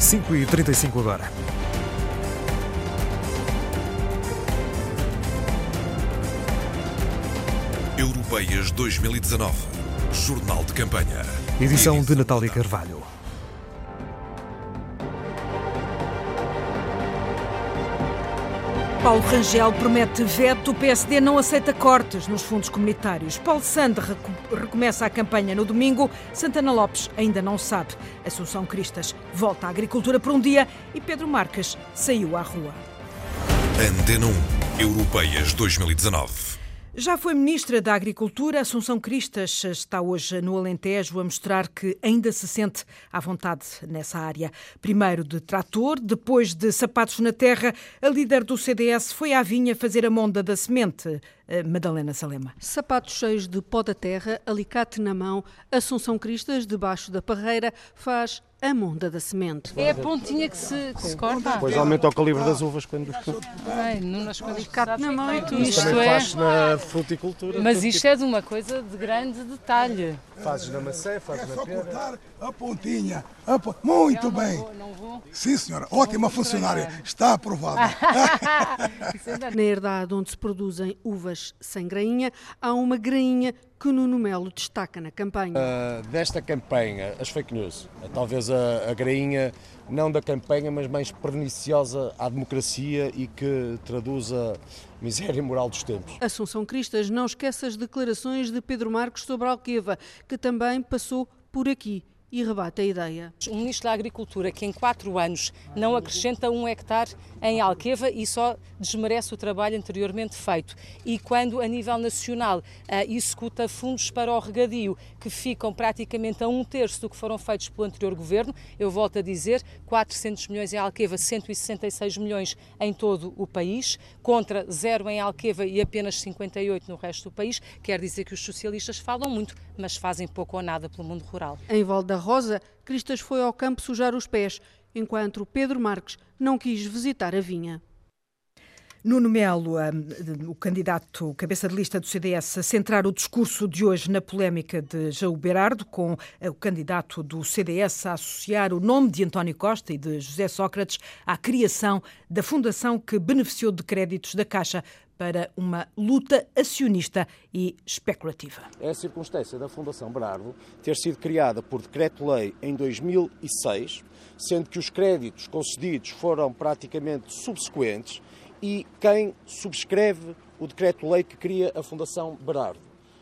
5 e 35 agora. Europeias 2019. Jornal de campanha. Edição de Natália Carvalho. Paulo Rangel promete veto, o PSD não aceita cortes nos fundos comunitários. Paulo Sande recomeça a campanha no domingo, Santana Lopes ainda não sabe. Assunção Cristas volta à agricultura por um dia e Pedro Marques saiu à rua. Antena 1. Europeias 2019. Já foi Ministra da Agricultura, Assunção Cristas está hoje no Alentejo a mostrar que ainda se sente à vontade nessa área. Primeiro de trator, depois de sapatos na terra, a líder do CDS foi à vinha fazer a monda da semente. Eh, Madalena Salema. Sapatos cheios de pó da terra, alicate na mão, Assunção Cristas, debaixo da parreira, faz a monda da semente. É a pontinha que se, que se corta? Depois aumenta o calibre das uvas quando... Ai, não nas coisas Alicate na mão e tudo. Isto Também é... faz na fruticultura. Mas isto é de uma coisa de grande detalhe. Fazes na maçã, fazes É na só pera. cortar a pontinha. A po- Muito Eu não bem. vou- não vou. Sim, senhora. Ótima funcionária. Está aprovada. Ainda Na herdade onde se produzem uvas sem grainha, há uma grainha que Nuno Melo destaca na campanha. Ah, desta campanha, as fake news, talvez a, a grainha não da campanha, mas mais perniciosa à democracia e que traduz a miséria moral dos tempos. Assunção Cristas não esquece as declarações de Pedro Marques sobre a Alqueva, que também passou por aqui e rebate a ideia. Um Ministro da Agricultura que em quatro anos não acrescenta um hectare em Alqueva e só desmerece o trabalho anteriormente feito. E quando, a nível nacional, ah, executa fundos para o regadio, que ficam praticamente a um terço do que foram feitos pelo anterior governo, eu volto a dizer, 400 milhões em Alqueva, 166 milhões em todo o país, contra zero em Alqueva e apenas 58 no resto do país, quer dizer que os socialistas falam muito, mas fazem pouco ou nada pelo mundo rural. Em Val da Rosa, Cristas foi ao campo sujar os pés, enquanto Pedro Marques não quis visitar a vinha. Nuno Melo, hum, o candidato cabeça de lista do CDS, a centrar o discurso de hoje na polémica de João Berardo, com eh, o candidato do CDS a associar o nome de António Costa e de José Sócrates à criação da fundação que beneficiou de créditos da Caixa para uma luta acionista e especulativa. É a circunstância da Fundação Berardo ter sido criada por decreto-lei em 2006, sendo que os créditos concedidos foram praticamente subsequentes e quem subscreve o decreto-lei que cria a Fundação Berardo?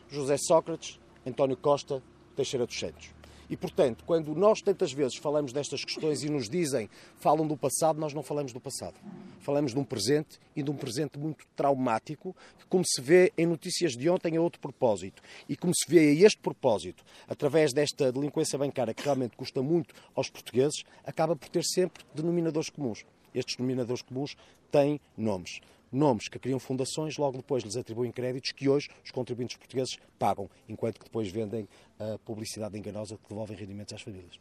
José Sócrates, António Costa, Teixeira dos Santos. E, portanto, quando nós tantas vezes falamos destas questões e nos dizem, falam do passado, nós não falamos do passado. Falamos de um presente e de um presente muito traumático, que, como se vê em notícias de ontem, é outro propósito. E como se vê a este propósito, através desta delinquência bancária que realmente custa muito aos portugueses, acaba por ter sempre denominadores comuns. Estes denominadores comuns têm nomes. Nomes que criam fundações, logo depois lhes atribuem créditos que hoje os contribuintes portugueses pagam, enquanto que depois vendem a publicidade enganosa que devolvem rendimentos às famílias.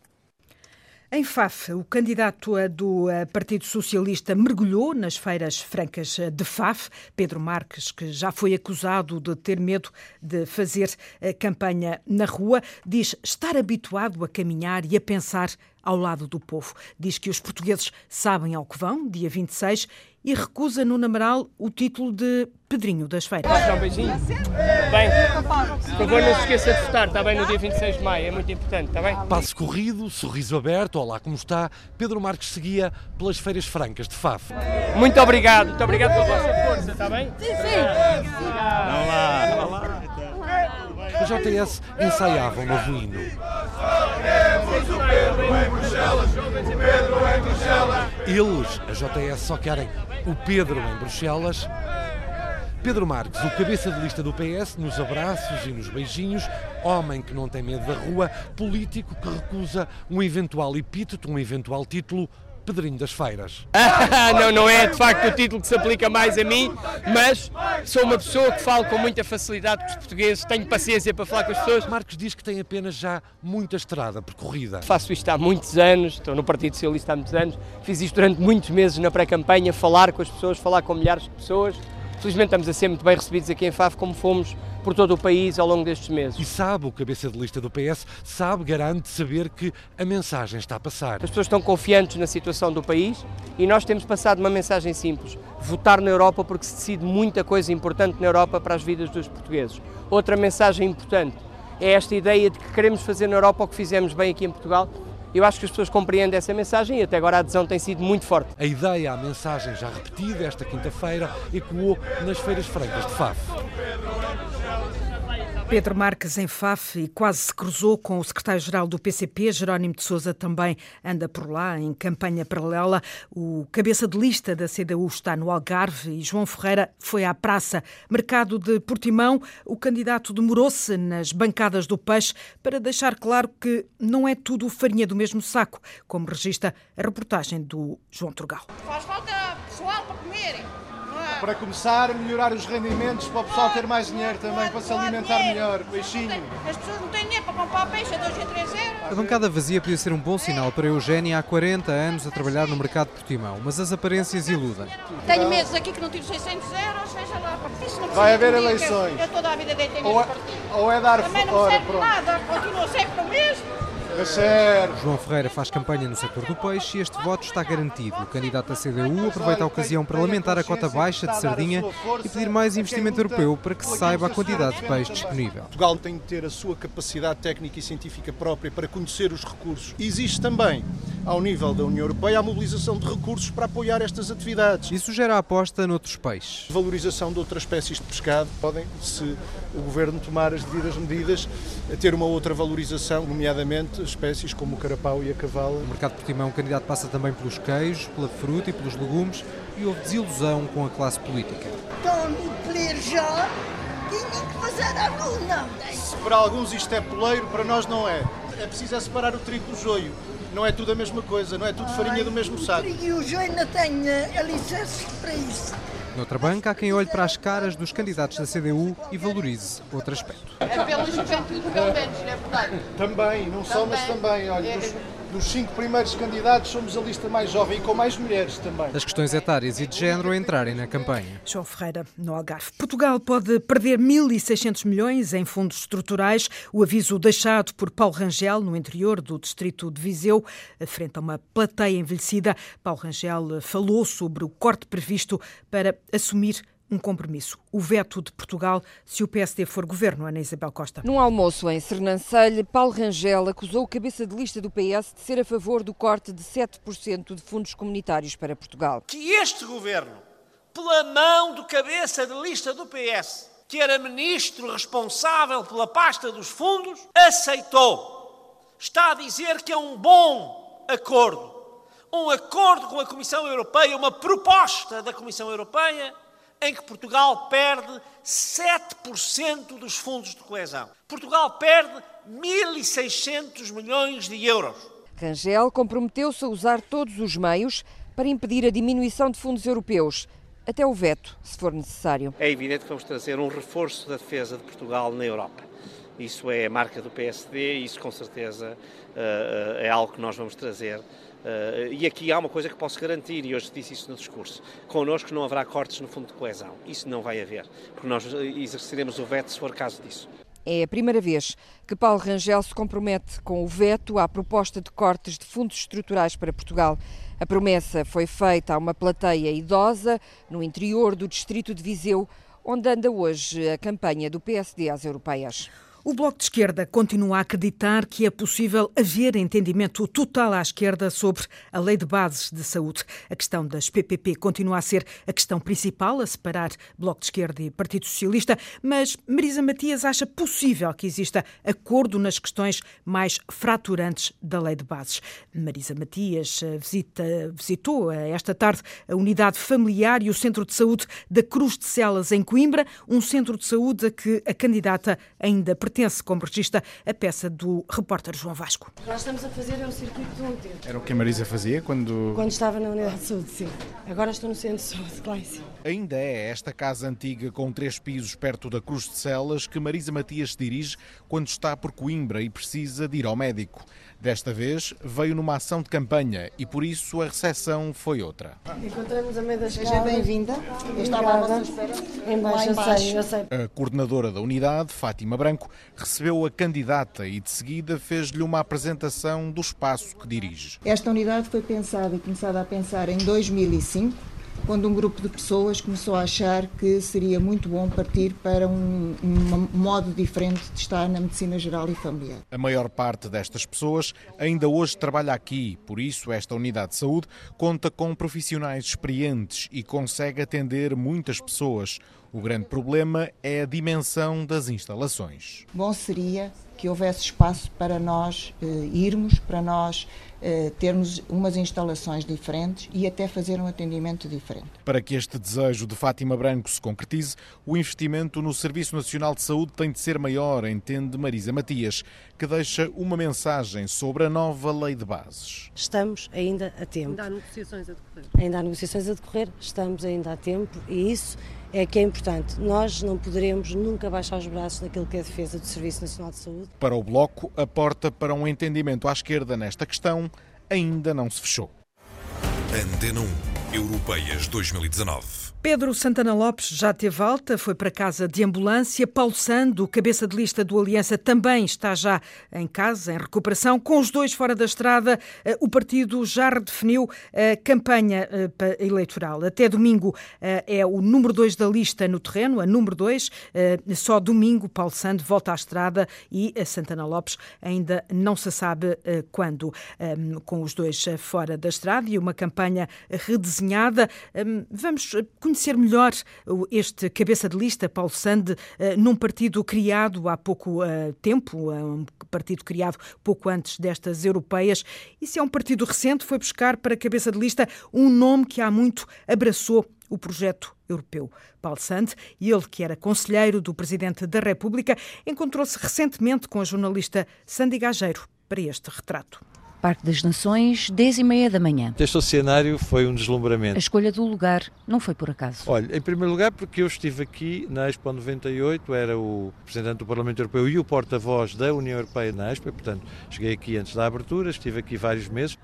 Em Faf, o candidato do eh, Partido Socialista mergulhou nas feiras francas eh, de Faf. Pedro Marques, que já foi acusado de ter medo de fazer eh, campanha na rua, diz estar habituado a caminhar e a pensar ao lado do povo. Diz que os portugueses sabem ao que vão, dia 26, e recusa no Amaral o título de Pedrinho das Feiras. Dá um beijinho? Bem, por favor, não se esqueça de votar, está bem, no dia 26 de maio, é muito importante, está bem? Passo corrido, sorriso aberto, olá como está, Pedro Marques seguia pelas feiras francas de Faf. Muito obrigado, muito obrigado pela vossa força, está bem? Sim, sim. A JS ensaiava um novo hino. Eles, a JS, só querem o Pedro em Bruxelas. Pedro Marques, o cabeça de lista do PS, nos abraços e nos beijinhos, homem que não tem medo da rua, político que recusa um eventual epíteto, um eventual título, Pedrinho das Feiras. não, não é de facto o título que se aplica mais a mim, mas sou uma pessoa que falo com muita facilidade com os portugueses, tenho paciência para falar com as pessoas. Marques diz que tem apenas já muita estrada percorrida. Faço isto há muitos anos, estou no Partido Socialista há muitos anos, fiz isto durante muitos meses na pré-campanha, falar com as pessoas, falar com milhares de pessoas. Felizmente estamos a ser muito bem recebidos aqui em Faf, como fomos por todo o país ao longo destes meses. E sabe, o cabeça de lista do PS, sabe, garante saber que a mensagem está a passar. As pessoas estão confiantes na situação do país e nós temos passado uma mensagem simples: votar na Europa porque se decide muita coisa importante na Europa para as vidas dos portugueses. Outra mensagem importante é esta ideia de que queremos fazer na Europa o que fizemos bem aqui em Portugal eu acho que as pessoas compreendem essa mensagem e até agora a adesão tem sido muito forte. A ideia, a mensagem já repetida esta quinta-feira ecoou nas feiras francas de Faf. Pedro Marques em FAF e quase se cruzou com o secretário-geral do PCP, Jerónimo de Sousa, também anda por lá em campanha paralela. O cabeça de lista da CDU está no Algarve e João Ferreira foi à praça. Mercado de Portimão, o candidato demorou-se nas bancadas do peixe para deixar claro que não é tudo farinha do mesmo saco, como registra a reportagem do João Turgal. Faz falta. Para começar, melhorar os rendimentos para o pessoal ter mais dinheiro também, para se alimentar melhor. Peixinho. As pessoas não têm dinheiro para comprar peixe a 2 e 3 euros. A bancada vazia podia ser um bom sinal para Eugénia há 40 anos a trabalhar no mercado de Portimão, mas as aparências iludem. Tenho meses aqui que não tiro 600 euros, veja lá, isso não Vai haver eleições. Eu toda a vida deitei ou, é, ou é dar Também não fora, serve nada, continua sempre o mesmo. João Ferreira faz campanha no setor do peixe e este voto está garantido. O candidato da CDU aproveita a ocasião para lamentar a cota baixa de sardinha e pedir mais investimento europeu para que se saiba a quantidade de peixe disponível. Portugal tem de ter a sua capacidade técnica e científica própria para conhecer os recursos. Existe também, ao nível da União Europeia, a mobilização de recursos para apoiar estas atividades. Isso gera a aposta noutros peixes. Valorização de outras espécies de pescado. Podem, se o Governo tomar as devidas medidas, ter uma outra valorização, nomeadamente espécies como o carapau e a cavala. O mercado de Portimão, o candidato passa também pelos queijos, pela fruta e pelos legumes e houve desilusão com a classe política. Já, tinham que fazer a para alguns isto é poleiro, para nós não é. É preciso é separar o trigo do joio. Não é tudo a mesma coisa, não é tudo farinha do mesmo saco. O trigo e o joio não têm alicerces para isso. Noutra banca, há quem olhe para as caras dos candidatos da CDU e valorize outro aspecto. É pela juventude, pelo menos, não é verdade? Também, não só, mas também. Olha, dos, dos cinco primeiros candidatos, somos a lista mais jovem e com mais mulheres também. As questões etárias e de género a entrarem na campanha. João Ferreira, no Algarve. Portugal pode perder 1.600 milhões em fundos estruturais. O aviso deixado por Paulo Rangel, no interior do distrito de Viseu, frente a uma plateia envelhecida. Paulo Rangel falou sobre o corte previsto para assumir um compromisso, o veto de Portugal se o PSD for governo, Ana Isabel Costa. Num almoço em Sernancelho, Paulo Rangel acusou o cabeça de lista do PS de ser a favor do corte de 7% de fundos comunitários para Portugal. Que este governo, pela mão do cabeça de lista do PS, que era ministro responsável pela pasta dos fundos, aceitou. Está a dizer que é um bom acordo. Um acordo com a Comissão Europeia, uma proposta da Comissão Europeia em que Portugal perde 7% dos fundos de coesão. Portugal perde 1.600 milhões de euros. Rangel comprometeu-se a usar todos os meios para impedir a diminuição de fundos europeus, até o veto, se for necessário. É evidente que vamos trazer um reforço da defesa de Portugal na Europa. Isso é a marca do PSD e isso com certeza é algo que nós vamos trazer Uh, e aqui há uma coisa que posso garantir, e hoje disse isso no discurso: connosco não haverá cortes no fundo de coesão. Isso não vai haver, porque nós exerceremos o veto se for caso disso. É a primeira vez que Paulo Rangel se compromete com o veto à proposta de cortes de fundos estruturais para Portugal. A promessa foi feita a uma plateia idosa no interior do distrito de Viseu, onde anda hoje a campanha do PSD às europeias. O Bloco de Esquerda continua a acreditar que é possível haver entendimento total à esquerda sobre a Lei de Bases de Saúde. A questão das PPP continua a ser a questão principal a separar Bloco de Esquerda e Partido Socialista, mas Marisa Matias acha possível que exista acordo nas questões mais fraturantes da Lei de Bases. Marisa Matias visita, visitou esta tarde a unidade familiar e o Centro de Saúde da Cruz de Celas, em Coimbra, um centro de saúde a que a candidata ainda pertence pertence, como regista, a peça do repórter João Vasco. Nós estamos a fazer o circuito do útero. Era o que a Marisa fazia quando... Quando estava na unidade de saúde, sim. Agora estou no centro de saúde, claro, sim. Ainda é esta casa antiga com três pisos perto da Cruz de Celas que Marisa Matias se dirige quando está por Coimbra e precisa de ir ao médico. Desta vez veio numa ação de campanha e por isso a recepção foi outra. Encontramos a meio da Seja bem-vinda. Eu estava à vossa espera. Embaixo, eu sei, eu sei. A coordenadora da unidade, Fátima Branco, recebeu a candidata e de seguida fez-lhe uma apresentação do espaço que dirige. Esta unidade foi pensada e começada a pensar em 2005 quando um grupo de pessoas começou a achar que seria muito bom partir para um, um, modo diferente de estar na medicina geral e familiar. A maior parte destas pessoas ainda hoje trabalha aqui, por isso esta unidade de saúde conta com profissionais experientes e consegue atender muitas pessoas. O grande problema é a dimensão das instalações. Bom seria que houvesse espaço para nós eh, irmos, para nós eh, termos umas instalações diferentes e até fazer um atendimento diferente. Para que este desejo de Fátima Branco se concretize, o investimento no Serviço Nacional de Saúde tem de ser maior, entende Marisa Matias, que deixa uma mensagem sobre a nova lei de bases. Estamos ainda a tempo. Ainda há negociações a decorrer. Ainda há negociações a decorrer, estamos ainda a tempo e isso é que é importante. Nós não poderemos nunca baixar os braços naquilo que é a defesa do Serviço Nacional de Saúde. Para o Bloco, a porta para um entendimento à esquerda nesta questão ainda não se fechou. Antena 1, Europeias 2019. Pedro Santana Lopes já teve alta, foi para casa de ambulância. Paulo Sando, cabeça de lista do Aliança, também está já em casa, em recuperação. Com os dois fora da estrada, eh, o partido já redefiniu a campanha eh, eleitoral. Até domingo eh, é o número dois da lista no terreno, a número dois. Só domingo Paulo Sando volta à estrada e Santana Lopes ainda não se sabe quando. Com os dois fora da estrada e uma campanha redesenhada. Vamos conhecer melhor este cabeça de lista, Paulo Sande, eh, num partido criado há pouco eh, tempo, eh, um partido criado pouco antes destas europeias. E se é um partido recente, foi buscar para cabeça de lista um nome que há muito abraçou o projeto europeu. Paulo Sande, ele que era conselheiro do Presidente da República, encontrou-se recentemente com a jornalista Sandy Gageiro para este retrato. Parque das Nações, 10 e meia da manhã. Este cenário foi um deslumbramento. A escolha do lugar não foi por acaso. Olha, em primeiro lugar porque eu estive aqui na Expo 98, era o representante do Parlamento Europeu e o porta-voz da União Europeia na Expo, portanto cheguei aqui antes da abertura, estive aqui vários meses.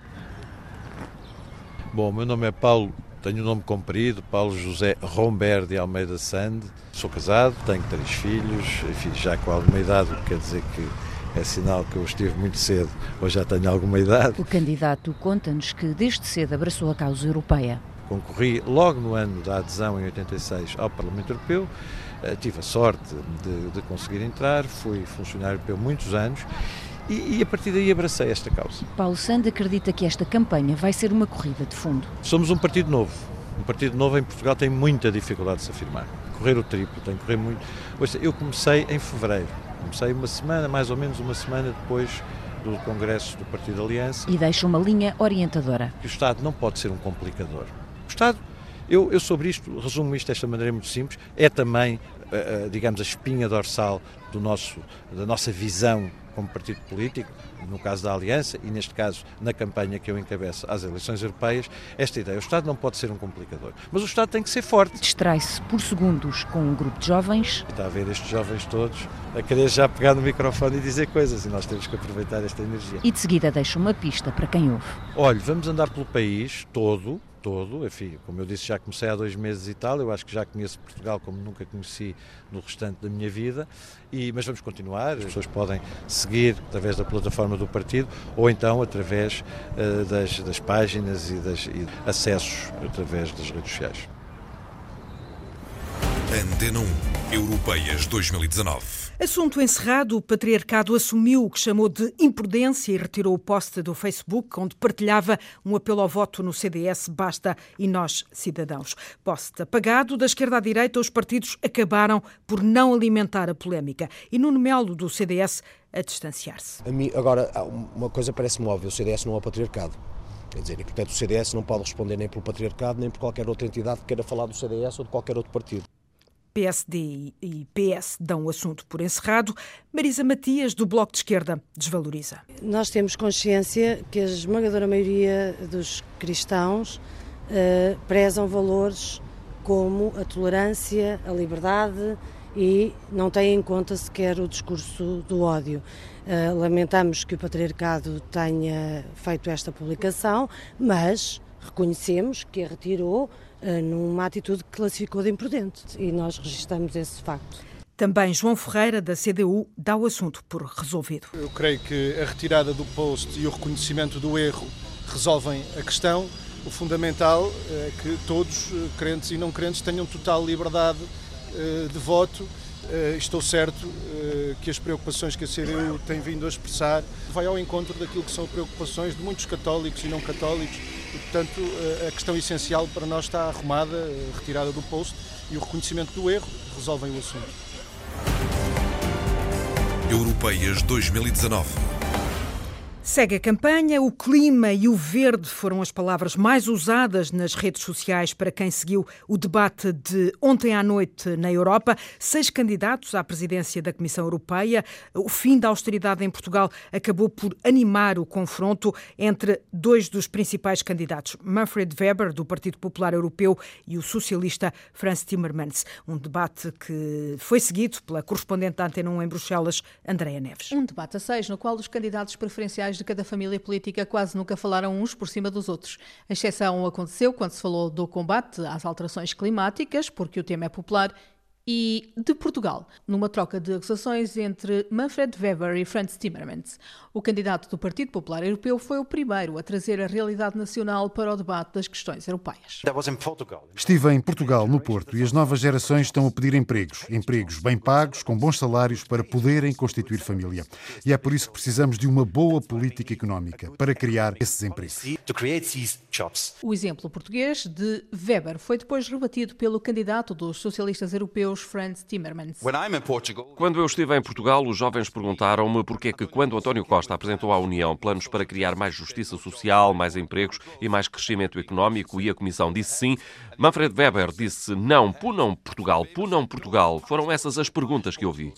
Bom, meu nome é Paulo, tenho o um nome comprido, Paulo José Romber de Almeida Sande, sou casado, tenho três filhos, enfim, já com alguma idade, o que quer dizer que é sinal que eu estive muito cedo, ou já tenho alguma idade. O candidato conta-nos que desde cedo abraçou a causa europeia. Concorri logo no ano da adesão, em 86, ao Parlamento Europeu. Eh, tive a sorte de, de conseguir entrar, fui funcionário europeu muitos anos e, e, a partir daí abracei esta causa. Paulo Sand acredita que esta campanha vai ser uma corrida de fundo. Somos um partido novo. Um partido novo em Portugal tem muita dificuldade de se afirmar. Correr o triplo, tem que correr muito. Eu comecei em fevereiro Comecei uma semana, mais ou menos uma semana depois do Congresso do Partido Aliança. E deixa uma linha orientadora. Que o Estado não pode ser um complicador. O Estado, eu, eu sobre isto, resumo isto desta maneira muito simples, é também, uh, uh, digamos, a espinha dorsal do nosso, da nossa visão como partido político, no caso da Aliança e neste caso na campanha que eu encabeço às eleições europeias, esta ideia. O Estado não pode ser um complicador, mas o Estado tem que ser forte. Distrai-se por segundos com um grupo de jovens. Está a ver estes jovens todos a querer já pegar no microfone e dizer coisas e nós temos que aproveitar esta energia. E de seguida deixa uma pista para quem ouve. Olhe, vamos andar pelo país todo, todo, enfim, como eu disse, já comecei há dois meses e tal, eu acho que já conheço Portugal como nunca conheci no restante da minha vida, e, mas vamos continuar, as pessoas podem seguir através da plataforma do partido ou então através uh, das, das, páginas e, das, e acessos através das redes sociais. Antena 1, Europeias 2019. Assunto encerrado, o patriarcado assumiu o que chamou de imprudência e retirou o post do Facebook, onde partilhava um apelo ao voto no CDS Basta e Nós Cidadãos. Post apagado, da esquerda à direita, os partidos acabaram por não alimentar a polémica. E Nuno Melo, do CDS, a distanciar-se. Agora, uma coisa parece-me óbvia: o CDS não é o patriarcado. Quer dizer, e portanto o CDS não pode responder nem pelo patriarcado nem por qualquer outra entidade que queira falar do CDS ou de qualquer outro partido. PSD e PS dão o assunto por encerrado. Marisa Matias, do Bloco de Esquerda, desvaloriza. Nós temos consciência que a esmagadora maioria dos cristãos uh, prezam valores como a tolerância, a liberdade e não têm em conta sequer o discurso do ódio. Uh, lamentamos que o patriarcado tenha feito esta publicação, mas reconhecemos que a retirou numa atitude que classificou de imprudente e nós registramos esse facto. Também João Ferreira, da CDU, dá o assunto por resolvido. Eu creio que a retirada do post e o reconhecimento do erro resolvem a questão. O fundamental é que todos, eh, crentes e não crentes, tenham total liberdade eh, de voto. Estou certo que as preocupações que a CDU tem vindo a expressar vai ao encontro daquilo que são preocupações de muitos católicos e não católicos e, portanto, a questão essencial para nós está arrumada, retirada do posto e o reconhecimento do erro resolvem o assunto. Europeias 2019 Segue a campanha, o clima e o verde foram as palavras mais usadas nas redes sociais para quem seguiu o debate de ontem à noite na Europa. Seis candidatos à presidência da Comissão Europeia. O fim da austeridade em Portugal acabou por animar o confronto entre dois dos principais candidatos, Manfred Weber, do Partido Popular Europeu, e o socialista Franz Timmermans. Um debate que foi seguido pela correspondente da Antena 1 em Bruxelas, Andréa Neves. Um debate a seis, no qual os candidatos preferenciais de cada família política quase nunca falaram uns por cima dos outros. A exceção aconteceu quando se falou do combate às alterações climáticas, porque o tema é popular e de Portugal, numa troca de acusações entre Manfred Weber e Franz Timmermans. O candidato do Partido Popular Europeu foi o primeiro a trazer a realidade nacional para o debate das questões europeias. Estive em Portugal, no Porto, e as novas gerações estão a pedir empregos. Empregos bem pagos, com bons salários, para poderem constituir família. E é por isso que precisamos de uma boa política económica para criar esses empregos. O exemplo português de Weber foi depois rebatido pelo candidato dos socialistas europeus Franz Timmermans. Quando eu estive em Portugal, os jovens perguntaram-me porque é que quando António Costa apresentou à União planos para criar mais justiça social, mais empregos e mais crescimento económico e a Comissão disse sim, Manfred Weber disse não, punam Portugal, punam Portugal. Foram essas as perguntas que eu vi.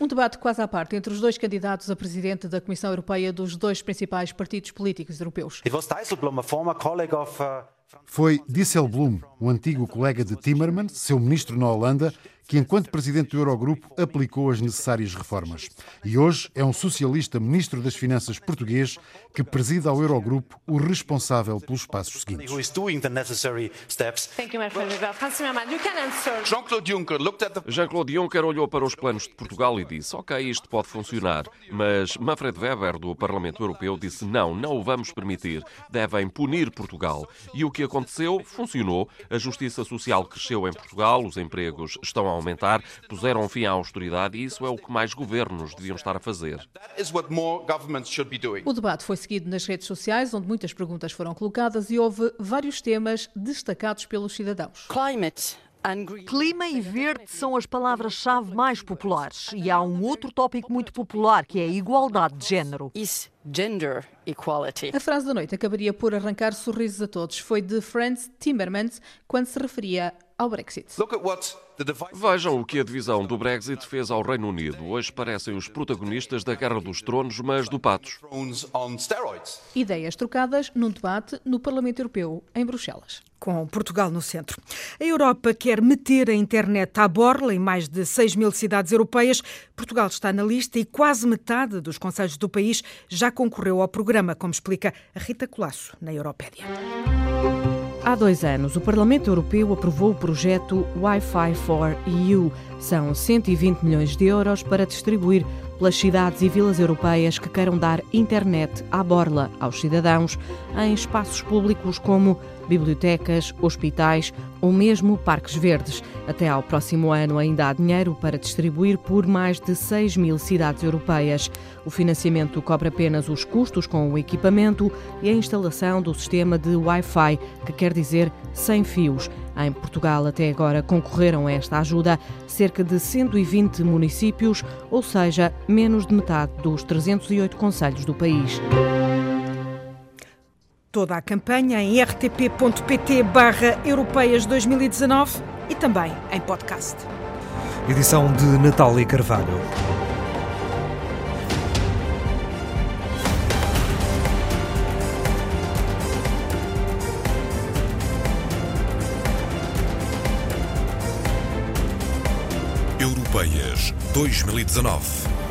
Um debate quase à parte entre os dois candidatos a presidente da Comissão Europeia dos dois principais partidos políticos europeus. Foi Dijsselbloem, um antigo colega de Timmermans, seu ministro na Holanda, que, enquanto presidente do Eurogrupo, aplicou as necessárias reformas. E hoje é um socialista ministro das Finanças português que preside ao Eurogrupo o responsável pelos passos seguintes. Jean-Claude Juncker olhou para os planos de Portugal e disse: Ok, isto pode funcionar. Mas Manfred Weber, do Parlamento Europeu, disse: Não, não o vamos permitir. Devem punir Portugal. E o que aconteceu? Funcionou. A justiça social cresceu em Portugal, os empregos estão a aumentar, puseram fim à austeridade e isso é o que mais governos deviam estar a fazer. O debate foi seguido nas redes sociais, onde muitas perguntas foram colocadas e houve vários temas destacados pelos cidadãos. Climate. Clima e verde são as palavras-chave mais populares. E há um outro tópico muito popular que é a igualdade de género. Gender equality. A frase da noite acabaria por arrancar sorrisos a todos. Foi de Franz Timmermans quando se referia ao Brexit. Vejam o que a divisão do Brexit fez ao Reino Unido. Hoje parecem os protagonistas da Guerra dos Tronos, mas do Patos. Ideias trocadas num debate no Parlamento Europeu, em Bruxelas. Com Portugal no centro. A Europa quer meter a internet à borla em mais de 6 mil cidades europeias. Portugal está na lista e quase metade dos conselhos do país já concorreu ao programa, como explica a Rita Colasso, na Europédia. Há dois anos, o Parlamento Europeu aprovou o projeto Wi-Fi for EU. São 120 milhões de euros para distribuir pelas cidades e vilas europeias que queiram dar internet à borla aos cidadãos em espaços públicos como bibliotecas, hospitais ou mesmo parques verdes. Até ao próximo ano ainda há dinheiro para distribuir por mais de 6 mil cidades europeias. O financiamento cobre apenas os custos com o equipamento e a instalação do sistema de Wi-Fi, que quer dizer sem fios. Em Portugal, até agora, concorreram a esta ajuda cerca de 120 municípios, ou seja, menos de metade dos 308 conselhos do país. Toda a campanha em rtp.pt barra Europeias 2019 e também em podcast. Edição de Natália Carvalho. Europeias 2019.